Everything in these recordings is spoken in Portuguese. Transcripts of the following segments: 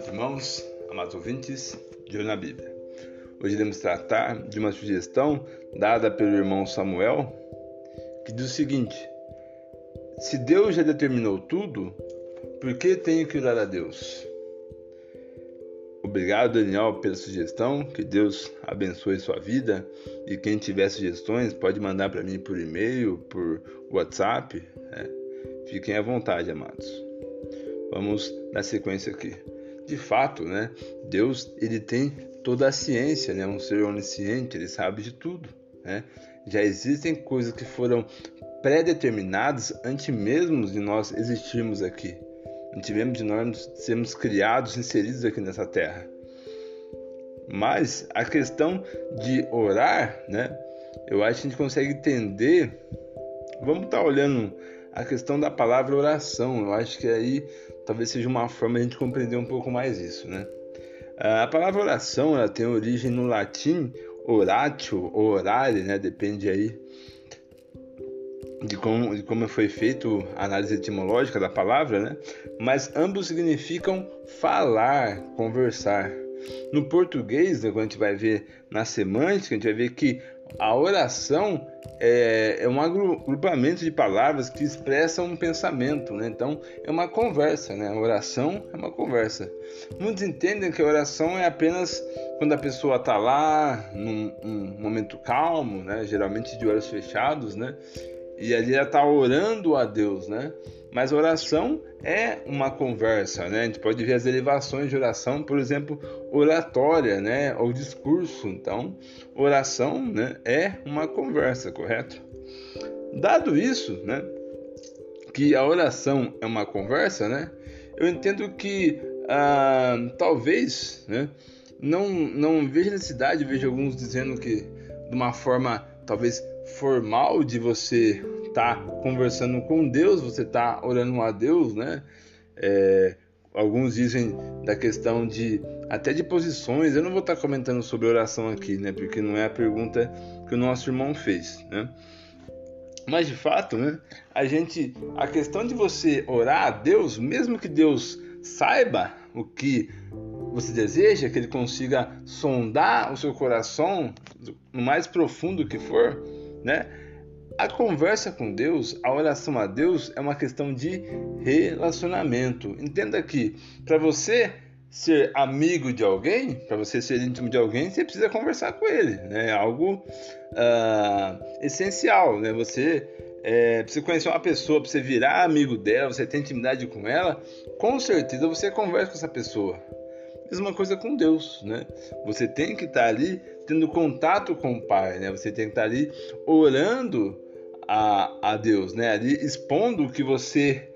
amados irmãos, amados ouvintes de Olho na Bíblia. Hoje iremos tratar de uma sugestão dada pelo irmão Samuel, que diz o seguinte: Se Deus já determinou tudo, por que tenho que orar a Deus? Obrigado, Daniel, pela sugestão. Que Deus abençoe sua vida. E quem tiver sugestões, pode mandar para mim por e-mail, por WhatsApp. Né? Fiquem à vontade, amados. Vamos na sequência aqui. De fato, né, Deus ele tem toda a ciência, né, um ser onisciente, ele sabe de tudo. Né? Já existem coisas que foram pré-determinadas antes mesmo de nós existirmos aqui, antes mesmo de nós sermos criados, inseridos aqui nessa terra. Mas a questão de orar, né, eu acho que a gente consegue entender. Vamos estar tá olhando a questão da palavra oração. Eu acho que aí talvez seja uma forma de a gente compreender um pouco mais isso, né? A palavra oração ela tem origem no latim oratio ou orare, né? Depende aí de como, de como foi feito a análise etimológica da palavra, né? Mas ambos significam falar, conversar. No português, né, quando a gente vai ver na semântica, a gente vai ver que a oração é, é, um agrupamento de palavras que expressam um pensamento, né? Então é uma conversa, né? A oração é uma conversa. Muitos entendem que a oração é apenas quando a pessoa está lá num, num, momento calmo, né? Geralmente de olhos fechados, né? E ali ela está orando a Deus, né? Mas oração é uma conversa, né? A gente pode ver as elevações de oração, por exemplo, oratória, né? Ou discurso. Então, oração, né? É uma conversa, correto? Dado isso, né? Que a oração é uma conversa, né? Eu entendo que ah, talvez, né? Não, não vejo necessidade, vejo alguns dizendo que de uma forma talvez formal de você tá conversando com Deus, você tá orando a Deus, né? É, alguns dizem da questão de até de posições. Eu não vou estar tá comentando sobre oração aqui, né? Porque não é a pergunta que o nosso irmão fez, né? Mas de fato, né? A gente, a questão de você orar a Deus, mesmo que Deus saiba o que você deseja, que Ele consiga sondar o seu coração no mais profundo que for, né? A conversa com Deus, a oração a Deus é uma questão de relacionamento. Entenda que para você ser amigo de alguém, para você ser íntimo de alguém, você precisa conversar com ele, né? É algo uh, essencial, né? Você é, precisa conhecer uma pessoa, para você virar amigo dela, você ter intimidade com ela, com certeza você conversa com essa pessoa. Mesma coisa com Deus, né? Você tem que estar ali tendo contato com o Pai, né? Você tem que estar ali orando a, a Deus, né? Ali expondo o que você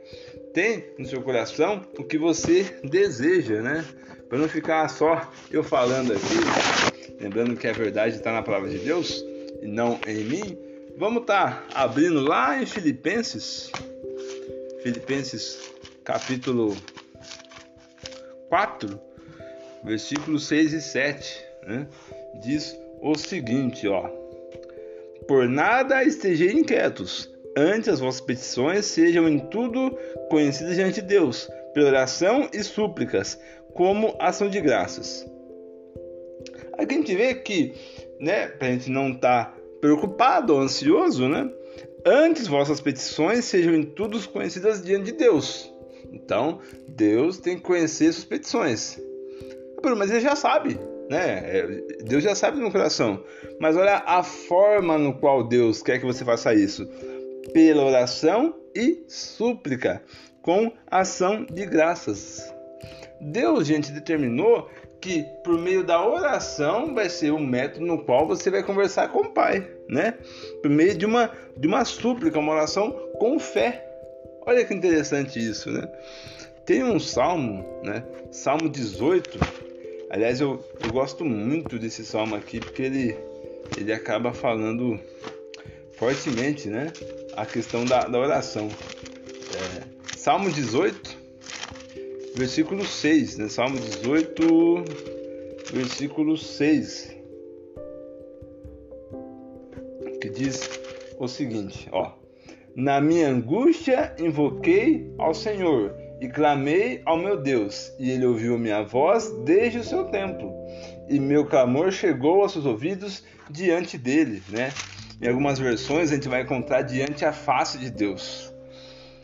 tem no seu coração, o que você deseja, né? Para não ficar só eu falando aqui, lembrando que a verdade está na palavra de Deus e não em mim. Vamos estar tá abrindo lá em Filipenses, Filipenses capítulo 4, versículos 6 e 7, né? Diz o seguinte, ó. Por nada estejam inquietos, antes as vossas petições sejam em tudo conhecidas diante de Deus, pela oração e súplicas, como ação de graças. Aqui a gente vê que, né, para a gente não estar tá preocupado ou ansioso, né, antes vossas petições sejam em tudo conhecidas diante de Deus. Então, Deus tem que conhecer suas petições. Mas ele já sabe, né? É, Deus já sabe no coração. Mas olha a forma no qual Deus quer que você faça isso: pela oração e súplica, com ação de graças. Deus, gente, determinou que por meio da oração vai ser o método no qual você vai conversar com o Pai, né? Por meio de uma de uma súplica, uma oração com fé. Olha que interessante isso, né? Tem um salmo, né? Salmo 18, Aliás, eu, eu gosto muito desse salmo aqui porque ele, ele acaba falando fortemente né, a questão da, da oração. É, salmo 18, versículo 6. Né, salmo 18, versículo 6. Que diz o seguinte: ó, Na minha angústia invoquei ao Senhor e clamei ao meu Deus, e ele ouviu minha voz desde o seu templo, e meu clamor chegou aos seus ouvidos diante dele, né? Em algumas versões a gente vai encontrar diante a face de Deus.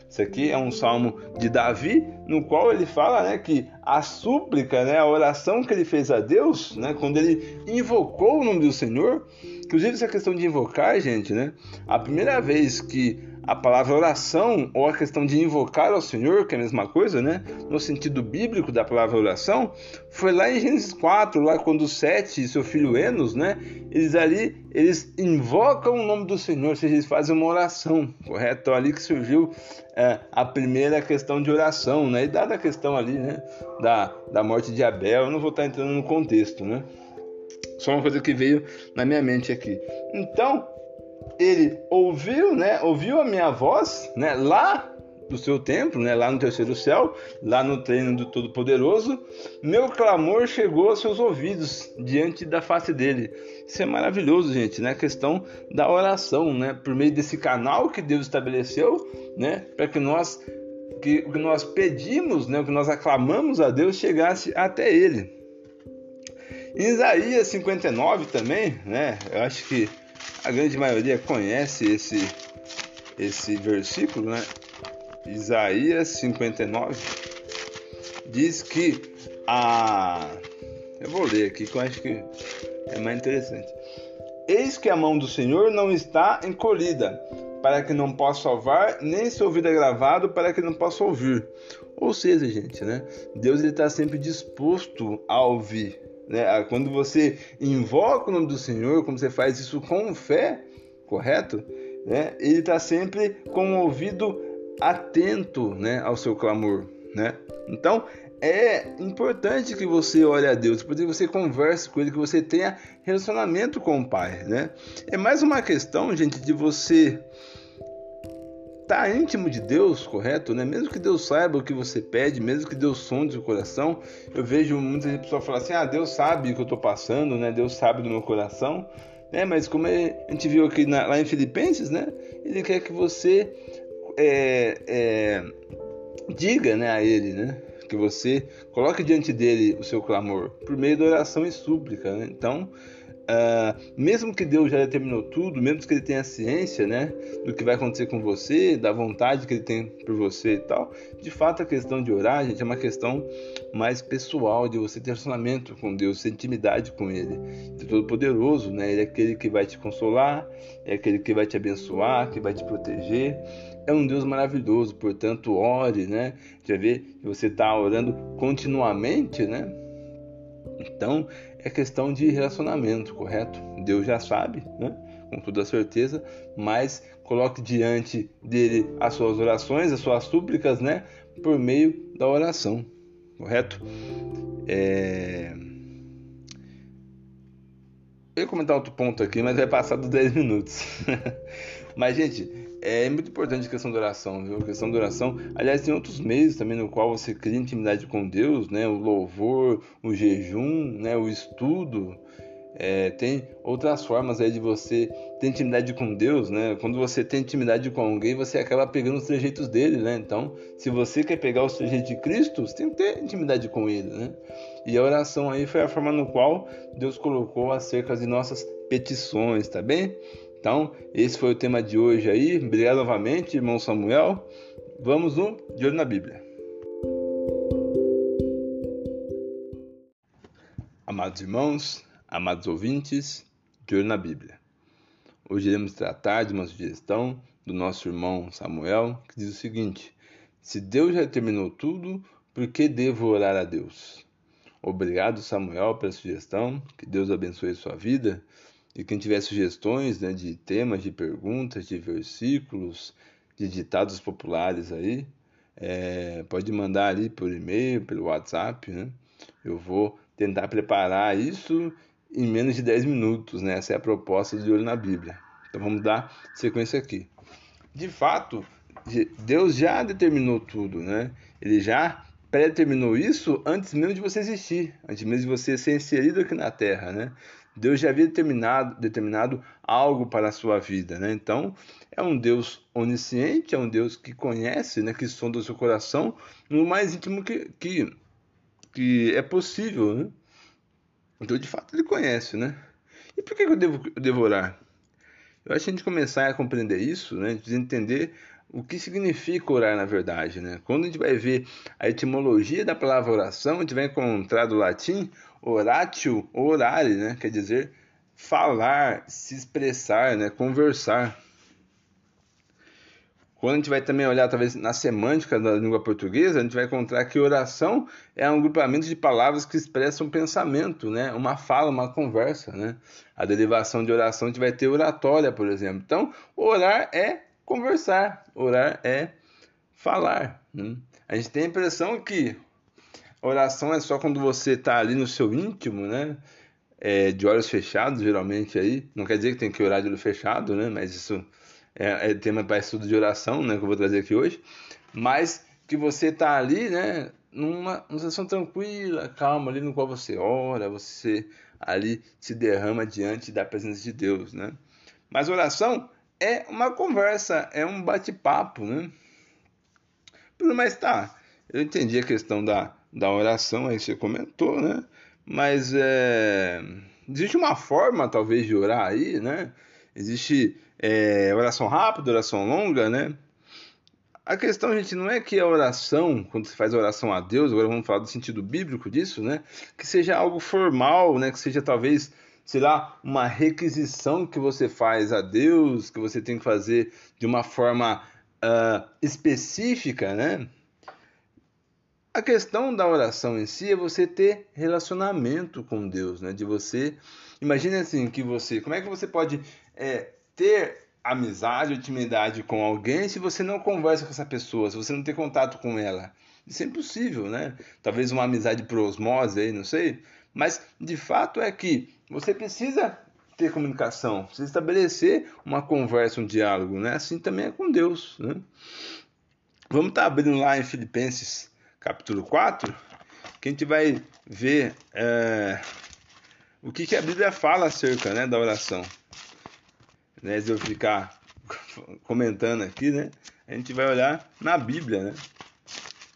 Isso aqui é um salmo de Davi, no qual ele fala né, que a súplica, né, a oração que ele fez a Deus, né, quando ele invocou o nome do Senhor, inclusive essa questão de invocar, gente, né, a primeira vez que a palavra oração ou a questão de invocar ao Senhor, que é a mesma coisa, né? No sentido bíblico da palavra oração, foi lá em Gênesis 4, lá quando Sete e seu filho Enos, né? Eles ali, eles invocam o nome do Senhor, ou seja, eles fazem uma oração, correto? Então ali que surgiu é, a primeira questão de oração, né? E dada a questão ali, né? Da, da morte de Abel, eu não vou estar entrando no contexto, né? Só uma coisa que veio na minha mente aqui. Então, ele ouviu, né? Ouviu a minha voz, né? Lá do seu templo, né? Lá no terceiro céu, lá no treino do Todo-Poderoso, meu clamor chegou aos seus ouvidos diante da face dele. Isso é maravilhoso, gente, né? A questão da oração, né? Por meio desse canal que Deus estabeleceu, né? Para que nós que o que nós pedimos, né? O que nós aclamamos a Deus chegasse até Ele. Em Isaías 59 também, né? Eu acho que a grande maioria conhece esse, esse versículo, né? Isaías 59 diz que a. Eu vou ler aqui que eu acho que é mais interessante. Eis que a mão do Senhor não está encolhida, para que não possa salvar, nem seu ouvido é gravado, para que não possa ouvir. Ou seja, gente, né? Deus está sempre disposto a ouvir. Né? Quando você invoca o nome do Senhor, como você faz isso com fé, correto? Né? Ele está sempre com o ouvido atento né, ao seu clamor. Né? Então é importante que você ore a Deus, porque você converse com Ele, que você tenha relacionamento com o Pai. Né? É mais uma questão, gente, de você está íntimo de Deus, correto? Né? Mesmo que Deus saiba o que você pede, mesmo que Deus sonde o coração, eu vejo muitas pessoas falar assim: ah, Deus sabe o que eu estou passando, né? Deus sabe do meu coração. Né? Mas como a gente viu aqui na, lá em Filipenses, né? Ele quer que você é, é, diga né, a Ele, né? Que você coloque diante dele o seu clamor por meio da oração e súplica. Né? Então, Uh, mesmo que Deus já determinou tudo, mesmo que ele tenha ciência, né, do que vai acontecer com você, da vontade que ele tem por você e tal, de fato a questão de orar, gente, é uma questão mais pessoal, de você ter relacionamento com Deus, ter intimidade com Ele. Ele é todo poderoso, né? Ele é aquele que vai te consolar, é aquele que vai te abençoar, que vai te proteger. É um Deus maravilhoso, portanto, ore, né? Já vê que você está orando continuamente, né? Então, é questão de relacionamento, correto? Deus já sabe, né? com toda certeza, mas coloque diante dele as suas orações, as suas súplicas, né? Por meio da oração, correto? É... Eu ia comentar outro ponto aqui, mas vai passar dos 10 minutos. mas, gente, é muito importante a questão da oração, viu? A questão da oração. Aliás, tem outros meios também no qual você cria intimidade com Deus, né? O louvor, o jejum, né? O estudo. É, tem outras formas aí de você ter intimidade com Deus, né? Quando você tem intimidade com alguém, você acaba pegando os trejeitos dele, né? Então, se você quer pegar os trejeitos de Cristo, você tem que ter intimidade com ele, né? E a oração aí foi a forma no qual Deus colocou acerca de nossas petições, tá bem? Então, esse foi o tema de hoje aí. Obrigado novamente, irmão Samuel. Vamos no De Olho na Bíblia. Amados irmãos, amados ouvintes, De Olho na Bíblia. Hoje iremos tratar de uma sugestão do nosso irmão Samuel, que diz o seguinte: Se Deus já terminou tudo, por que devo orar a Deus? Obrigado, Samuel, pela sugestão. Que Deus abençoe sua vida. E quem tiver sugestões né, de temas, de perguntas, de versículos, de ditados populares aí, é, pode mandar ali por e-mail, pelo WhatsApp, né? Eu vou tentar preparar isso em menos de 10 minutos, né? Essa é a proposta de olho na Bíblia. Então vamos dar sequência aqui. De fato, Deus já determinou tudo, né? Ele já predeterminou isso antes mesmo de você existir, antes mesmo de você ser inserido aqui na Terra, né? Deus já havia determinado, determinado algo para a sua vida, né? Então, é um Deus onisciente, é um Deus que conhece, né? Que sonda o seu coração no mais íntimo que, que, que é possível, né? Então, de fato, ele conhece, né? E por que eu devo, eu devo orar? Eu acho que a gente começar a compreender isso, né? A gente entender o que significa orar na verdade, né? Quando a gente vai ver a etimologia da palavra oração, a gente vai encontrar do latim oratio, orare, né? Quer dizer falar, se expressar, né? Conversar. Quando a gente vai também olhar talvez na semântica da língua portuguesa, a gente vai encontrar que oração é um grupamento de palavras que expressam pensamento, né? Uma fala, uma conversa, né? A derivação de oração a gente vai ter oratória, por exemplo. Então, orar é conversar, orar é falar. Né? A gente tem a impressão que oração é só quando você está ali no seu íntimo, né? É, de olhos fechados, geralmente aí. Não quer dizer que tem que orar de olho fechado, né? Mas isso é, é tema para estudo de oração, né? Que eu vou trazer aqui hoje. Mas que você está ali, né? Numa, numa situação tranquila, calma, ali no qual você ora, você ali se derrama diante da presença de Deus, né? Mas oração é uma conversa, é um bate-papo, né? Mas tá, eu entendi a questão da, da oração aí você comentou, né? Mas é, existe uma forma, talvez, de orar aí, né? Existe é, oração rápida, oração longa, né? A questão, gente, não é que a oração, quando você faz a oração a Deus, agora vamos falar do sentido bíblico disso, né? Que seja algo formal, né? Que seja talvez sei lá, uma requisição que você faz a Deus, que você tem que fazer de uma forma uh, específica, né? A questão da oração em si é você ter relacionamento com Deus, né? De você, imagine assim que você, como é que você pode é, ter amizade, intimidade com alguém se você não conversa com essa pessoa, se você não tem contato com ela? Isso é impossível, né? Talvez uma amizade por osmose aí, não sei. Mas de fato é que você precisa ter comunicação, precisa estabelecer uma conversa, um diálogo, né? Assim também é com Deus, né? Vamos estar tá abrindo lá em Filipenses capítulo 4, que a gente vai ver é, o que, que, a Bíblia fala acerca né, da oração. Né, se eu ficar comentando aqui, né, a gente vai olhar na Bíblia, né,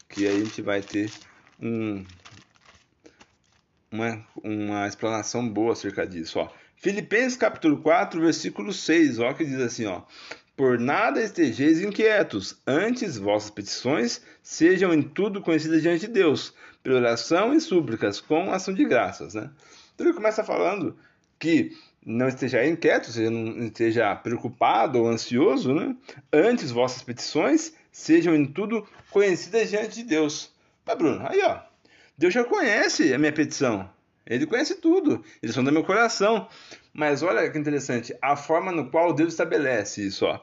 que aí a gente vai ter um, uma, uma explanação boa acerca disso. Ó. Filipenses capítulo 4, versículo 6, ó, que diz assim, ó. Por nada estejeis inquietos, antes vossas petições sejam em tudo conhecidas diante de Deus, pela oração e súplicas, com ação de graças. Né? Então ele começa falando que não esteja inquieto, seja, não esteja preocupado ou ansioso, né? antes vossas petições sejam em tudo conhecidas diante de Deus. Mas Bruno, aí ó, Deus já conhece a minha petição. Ele conhece tudo. Ele sonda meu coração. Mas olha que interessante, a forma no qual Deus estabelece isso, ó.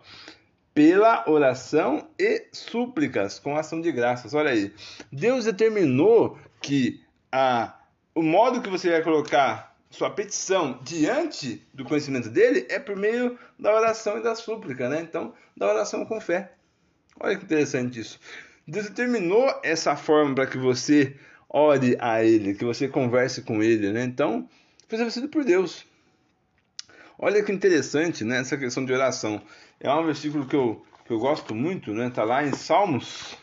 Pela oração e súplicas, com ação de graças. Olha aí. Deus determinou que a, o modo que você vai colocar sua petição diante do conhecimento dele é por meio da oração e da súplica, né? Então, da oração com fé. Olha que interessante isso. Deus determinou essa forma para que você ore a Ele, que você converse com Ele, né? Então, foi estabelecido por Deus. Olha que interessante, né? Essa questão de oração. É um versículo que eu, que eu gosto muito, né? Tá lá em Salmos,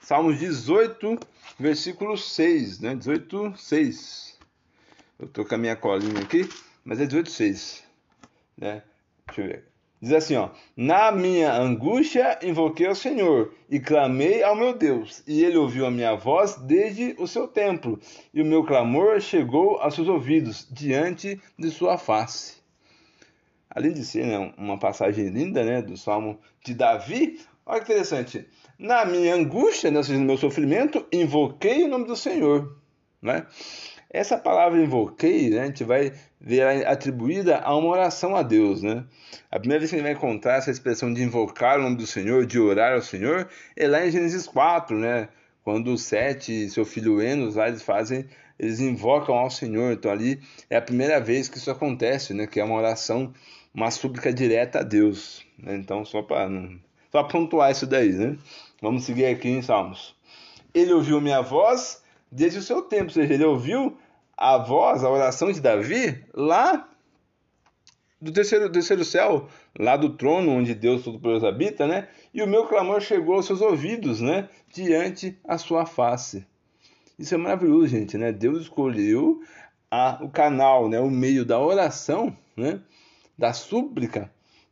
Salmos 18, versículo 6, né? 18, 6. Eu tô com a minha colinha aqui, mas é 18, 6, né? Deixa eu ver. Diz assim, ó: Na minha angústia invoquei ao Senhor e clamei ao meu Deus, e ele ouviu a minha voz desde o seu templo, e o meu clamor chegou aos seus ouvidos diante de sua face. Além de ser né, uma passagem linda, né, do Salmo de Davi, olha que interessante. Na minha angústia, né, no meu sofrimento, invoquei o nome do Senhor, né? Essa palavra invoquei, né, a gente vai ver atribuída a uma oração a Deus. Né? A primeira vez que a gente vai encontrar essa expressão de invocar o nome do Senhor, de orar ao Senhor, é lá em Gênesis 4, né? quando Sete e seu filho Enos lá eles fazem, eles invocam ao Senhor. Então ali é a primeira vez que isso acontece, né? que é uma oração, uma súplica direta a Deus. Né? Então, só para só pontuar isso daí, né? Vamos seguir aqui em Salmos. Ele ouviu minha voz desde o seu tempo, ou seja, ele ouviu a voz, a oração de Davi lá do terceiro, terceiro céu, lá do trono onde Deus Todo-Poderoso habita, né? E o meu clamor chegou aos seus ouvidos, né? Diante a sua face. Isso é maravilhoso, gente, né? Deus escolheu a, o canal, né? O meio da oração, né? Da súplica,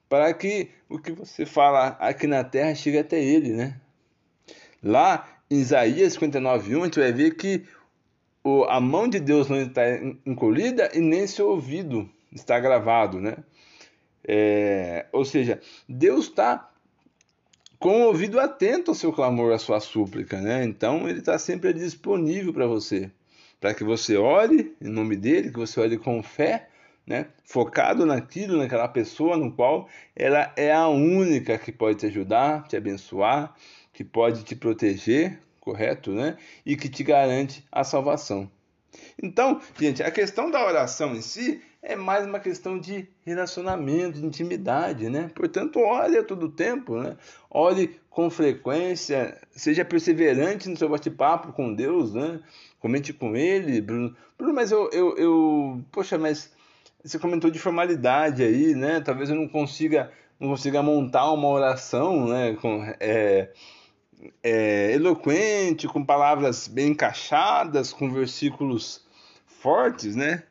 para que o que você fala aqui na terra chegue até ele, né? Lá em Isaías 59:1 a gente vai ver que a mão de Deus não está encolhida e nem seu ouvido está gravado, né? É, ou seja, Deus está com o ouvido atento ao seu clamor, à sua súplica, né? Então ele está sempre disponível para você, para que você ore em nome dele, que você ore com fé, né? Focado naquilo, naquela pessoa no qual ela é a única que pode te ajudar, te abençoar, que pode te proteger, correto, né? E que te garante a salvação. Então, gente, a questão da oração em si é mais uma questão de relacionamento, de intimidade, né? Portanto, ore a todo tempo, né? Ore com frequência, seja perseverante no seu bate-papo com Deus, né? Comente com Ele, Bruno. Bruno, mas eu, eu, eu, poxa, mas você comentou de formalidade aí, né? Talvez eu não consiga, não consiga montar uma oração, né? Com, é, é, eloquente, com palavras bem encaixadas, com versículos fortes, né?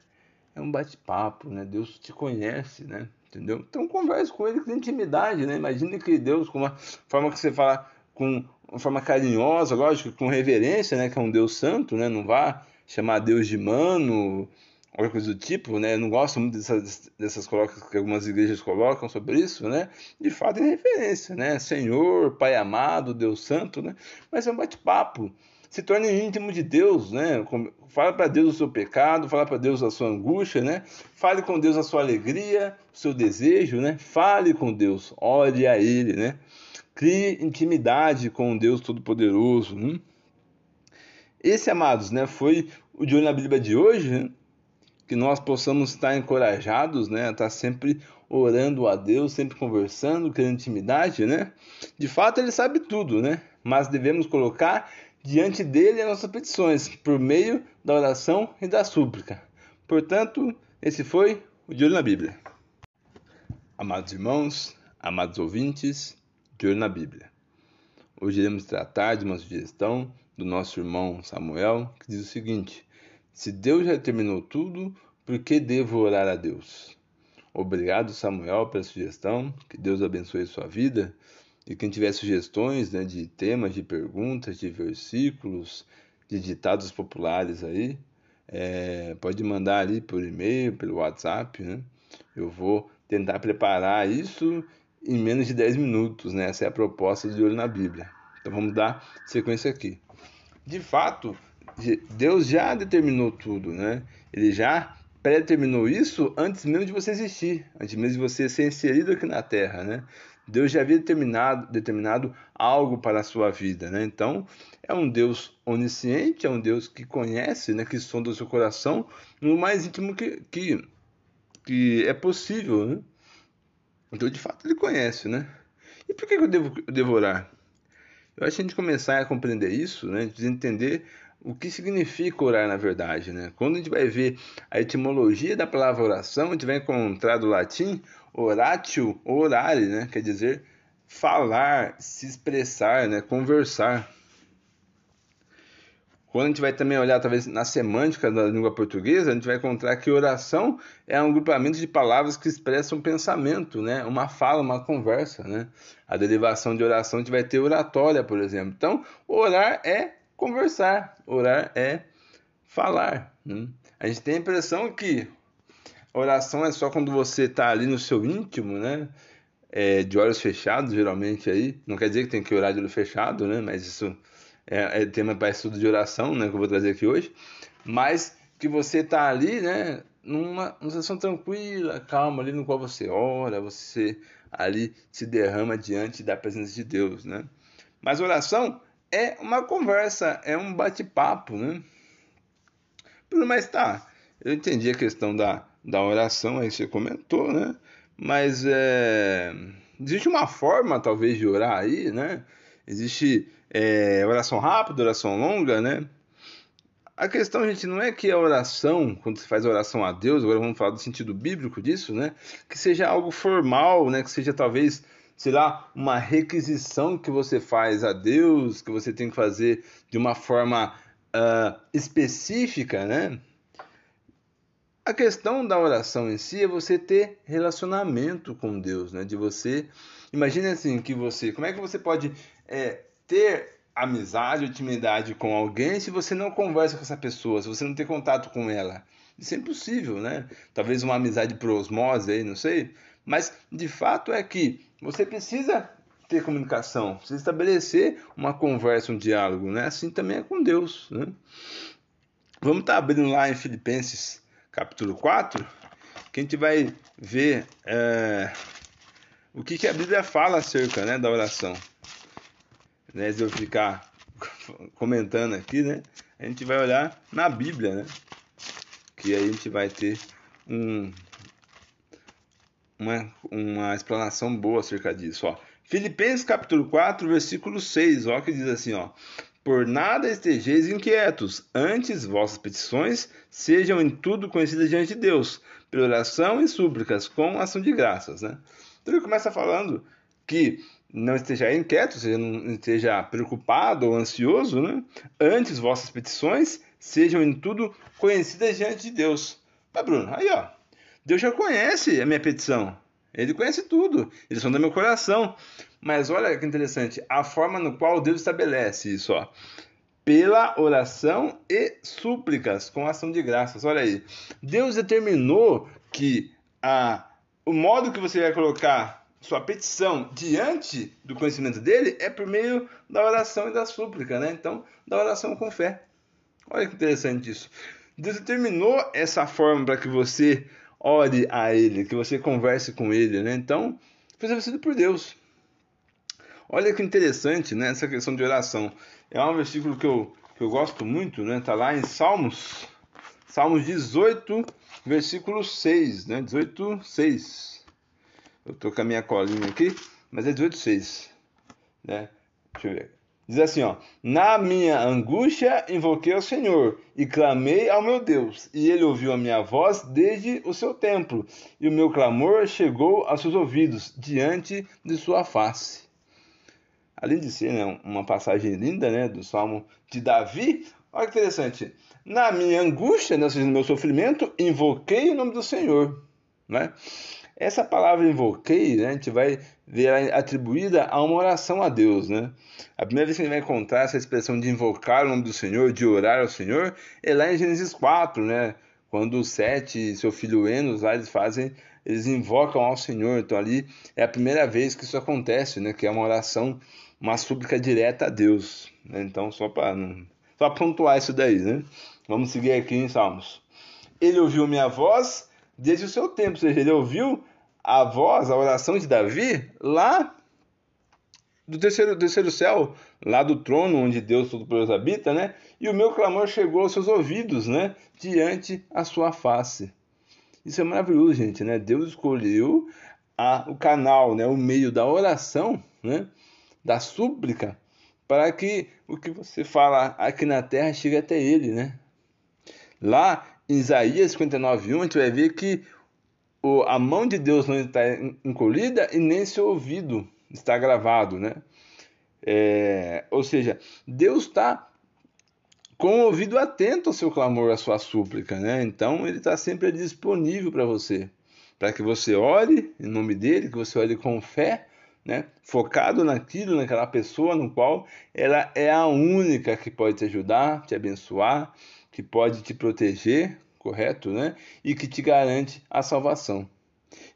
É um bate-papo, né? Deus te conhece, né? Entendeu? Então converse com ele com intimidade, né? Imagine que Deus, com uma forma que você fala com uma forma carinhosa, lógico, com reverência, né? Que é um Deus santo, né? Não vá chamar Deus de mano, alguma coisa do tipo, né? Eu não gosto muito dessas, dessas colocas que algumas igrejas colocam sobre isso, né? De fato, em referência, né? Senhor, Pai amado, Deus santo, né? Mas é um bate-papo. Se torne íntimo de Deus, né? Fala para Deus o seu pecado, fala para Deus a sua angústia, né? Fale com Deus a sua alegria, o seu desejo, né? Fale com Deus, ore a Ele, né? Crie intimidade com Deus Todo-Poderoso. Hum? Esse, amados, né? Foi o de olho na Bíblia de hoje, né? Que nós possamos estar encorajados, né, estar sempre orando a Deus, sempre conversando, criando intimidade, né? De fato, ele sabe tudo, né? Mas devemos colocar diante dele as nossas petições por meio da oração e da súplica. Portanto, esse foi o de olho na Bíblia. Amados irmãos, amados ouvintes, de olho na Bíblia. Hoje iremos tratar de uma sugestão do nosso irmão Samuel, que diz o seguinte: se Deus já terminou tudo, por que devo orar a Deus? Obrigado, Samuel, pela sugestão. Que Deus abençoe sua vida. E quem tiver sugestões né, de temas, de perguntas, de versículos, de ditados populares aí, é, pode mandar ali por e-mail, pelo WhatsApp. Né? Eu vou tentar preparar isso em menos de 10 minutos. Né? Essa é a proposta de olho na Bíblia. Então vamos dar sequência aqui. De fato, Deus já determinou tudo, né? Ele já predeterminou isso antes mesmo de você existir, antes mesmo de você ser inserido aqui na Terra, né? Deus já havia determinado, determinado algo para a sua vida, né? Então, é um Deus onisciente, é um Deus que conhece, né? Que sonda o seu coração no mais íntimo que, que, que é possível, né? Então, de fato, ele conhece, né? E por que eu devo, eu devo orar? Eu acho que a gente começar a compreender isso, né? De entender o que significa orar na verdade, né? Quando a gente vai ver a etimologia da palavra oração, a gente vai encontrar do latim oratio, orare, né? Quer dizer falar, se expressar, né? Conversar. Quando a gente vai também olhar talvez na semântica da língua portuguesa, a gente vai encontrar que oração é um grupamento de palavras que expressam pensamento, né? Uma fala, uma conversa, né? A derivação de oração a gente vai ter oratória, por exemplo. Então, orar é conversar, orar é falar. Né? A gente tem a impressão que oração é só quando você está ali no seu íntimo, né? É, de olhos fechados, geralmente aí. Não quer dizer que tem que orar de olho fechado, né? Mas isso é, é tema para estudo de oração, né? Que eu vou trazer aqui hoje. Mas que você está ali, né? Numa, numa situação tranquila, calma, ali no qual você ora, você ali se derrama diante da presença de Deus, né? Mas oração é uma conversa, é um bate-papo, né? Mas tá, eu entendi a questão da, da oração aí você comentou, né? Mas é, existe uma forma, talvez, de orar aí, né? Existe é, oração rápida, oração longa, né? a questão, gente, não é que a oração, quando você faz a oração a Deus, agora vamos falar do sentido bíblico disso, né? Que seja algo formal, né? Que seja talvez, sei lá, uma requisição que você faz a Deus, que você tem que fazer de uma forma uh, específica, né? A questão da oração em si é você ter relacionamento com Deus, né? De você, imagine assim que você, como é que você pode é, ter amizade, intimidade com alguém se você não conversa com essa pessoa, se você não tem contato com ela? Isso é impossível, né? Talvez uma amizade por osmose aí, não sei. Mas de fato é que você precisa ter comunicação, precisa estabelecer uma conversa, um diálogo, né? Assim também é com Deus, né? Vamos estar tá abrindo lá em Filipenses capítulo 4, que a gente vai ver é, o que, que, a Bíblia fala acerca né, da oração. Né, se eu ficar comentando aqui, né, a gente vai olhar na Bíblia, né, que aí a gente vai ter um, uma, uma explanação boa acerca disso. Ó. Filipenses capítulo 4, versículo 6, ó, que diz assim, ó, por nada estejeis inquietos, antes vossas petições sejam em tudo conhecidas diante de Deus, pela oração e súplicas, com ação de graças. Né? Então ele começa falando que não esteja inquieto, seja, não esteja preocupado ou ansioso, né? antes vossas petições sejam em tudo conhecidas diante de Deus. Mas Bruno, aí ó, Deus já conhece a minha petição, ele conhece tudo, eles são do meu coração. Mas olha que interessante, a forma no qual Deus estabelece isso, ó. Pela oração e súplicas, com ação de graças. Olha aí. Deus determinou que a, o modo que você vai colocar sua petição diante do conhecimento dele é por meio da oração e da súplica, né? Então, da oração com fé. Olha que interessante isso. Deus determinou essa forma para que você ore a Ele, que você converse com Ele, né? Então, foi estabelecido por Deus. Olha que interessante, né? Essa questão de oração. É um versículo que eu, que eu gosto muito, né? Tá lá em Salmos, Salmos 18, versículo 6, né? 18, 6. Eu tô com a minha colinha aqui, mas é 18, 6, né? Deixa eu ver. Diz assim, ó: Na minha angústia invoquei ao Senhor e clamei ao meu Deus, e ele ouviu a minha voz desde o seu templo, e o meu clamor chegou aos seus ouvidos diante de sua face. Além de ser né, uma passagem linda, né, do Salmo de Davi, olha que interessante. Na minha angústia, né, no meu sofrimento, invoquei o nome do Senhor, né? Essa palavra invoquei, né, a gente vai ver atribuída a uma oração a Deus, né? A primeira vez que a gente vai encontrar essa expressão de invocar o nome do Senhor, de orar ao Senhor, é lá em Gênesis 4, né? Quando Sete e seu filho Enos lá eles fazem, eles invocam ao Senhor. Então ali é a primeira vez que isso acontece, né? Que é uma oração, uma súplica direta a Deus. Né? Então só para só pontuar isso daí, né? Vamos seguir aqui em Salmos. Ele ouviu minha voz desde o seu tempo. Ou seja, ele ouviu a voz, a oração de Davi lá do terceiro, terceiro céu, lá do trono onde Deus Todo-Poderoso habita, né? E o meu clamor chegou aos seus ouvidos, né? Diante a sua face. Isso é maravilhoso, gente, né? Deus escolheu a, o canal, né? O meio da oração, né? Da súplica, para que o que você fala aqui na terra chegue até Ele, né? Lá Isaías 59:1 a gente vai ver que a mão de Deus não está encolhida e nem seu ouvido está gravado, né? É, ou seja, Deus está com o ouvido atento ao seu clamor, à sua súplica, né? Então ele está sempre disponível para você, para que você ore em nome dele, que você ore com fé, né? Focado naquilo, naquela pessoa no qual ela é a única que pode te ajudar, te abençoar, que pode te proteger, correto, né? E que te garante a salvação.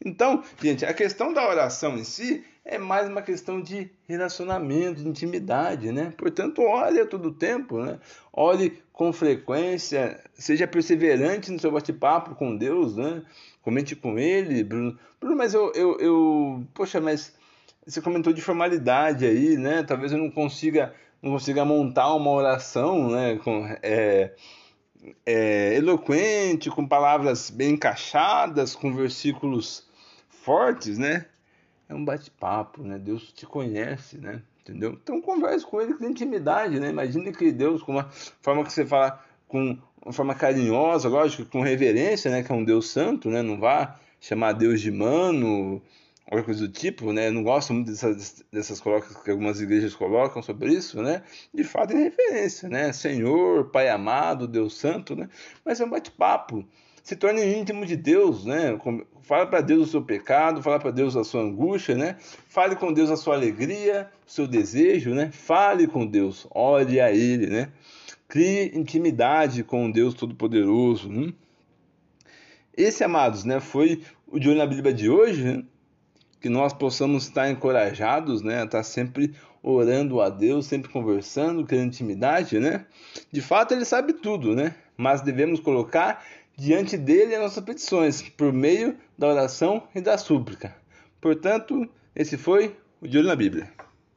Então, gente, a questão da oração em si é mais uma questão de relacionamento, de intimidade, né? Portanto, ore a todo tempo, né? Ore com frequência, seja perseverante no seu bate-papo com Deus, né? Comente com Ele, Bruno. Bruno, mas eu, eu, eu, poxa, mas você comentou de formalidade aí, né? Talvez eu não consiga, não consiga montar uma oração, né? Com, é, é, eloquente, com palavras bem encaixadas, com versículos fortes, né? É um bate-papo, né? Deus te conhece, né? Entendeu? Então converse com ele com intimidade, né? Imagine que Deus, com uma forma que você fala com uma forma carinhosa, lógico, com reverência, né, que é um Deus santo, né, não vá chamar Deus de mano, alguma coisa do tipo, né, não gosto muito dessas, dessas colocas que algumas igrejas colocam sobre isso, né, de fato em referência, né, Senhor, Pai amado, Deus santo, né, mas é um bate-papo, se torne íntimo de Deus, né? Fala para Deus o seu pecado, fala para Deus a sua angústia, né? Fale com Deus a sua alegria, o seu desejo, né? Fale com Deus, ore a Ele, né? Crie intimidade com Deus Todo-Poderoso. Né? Esse, amados, né, foi o de olho na Bíblia de hoje, né? Que nós possamos estar encorajados, né, estar sempre orando a Deus, sempre conversando, criando intimidade, né? De fato, Ele sabe tudo, né? Mas devemos colocar diante dele as nossas petições, por meio da oração e da súplica. Portanto, esse foi o De Olho na Bíblia.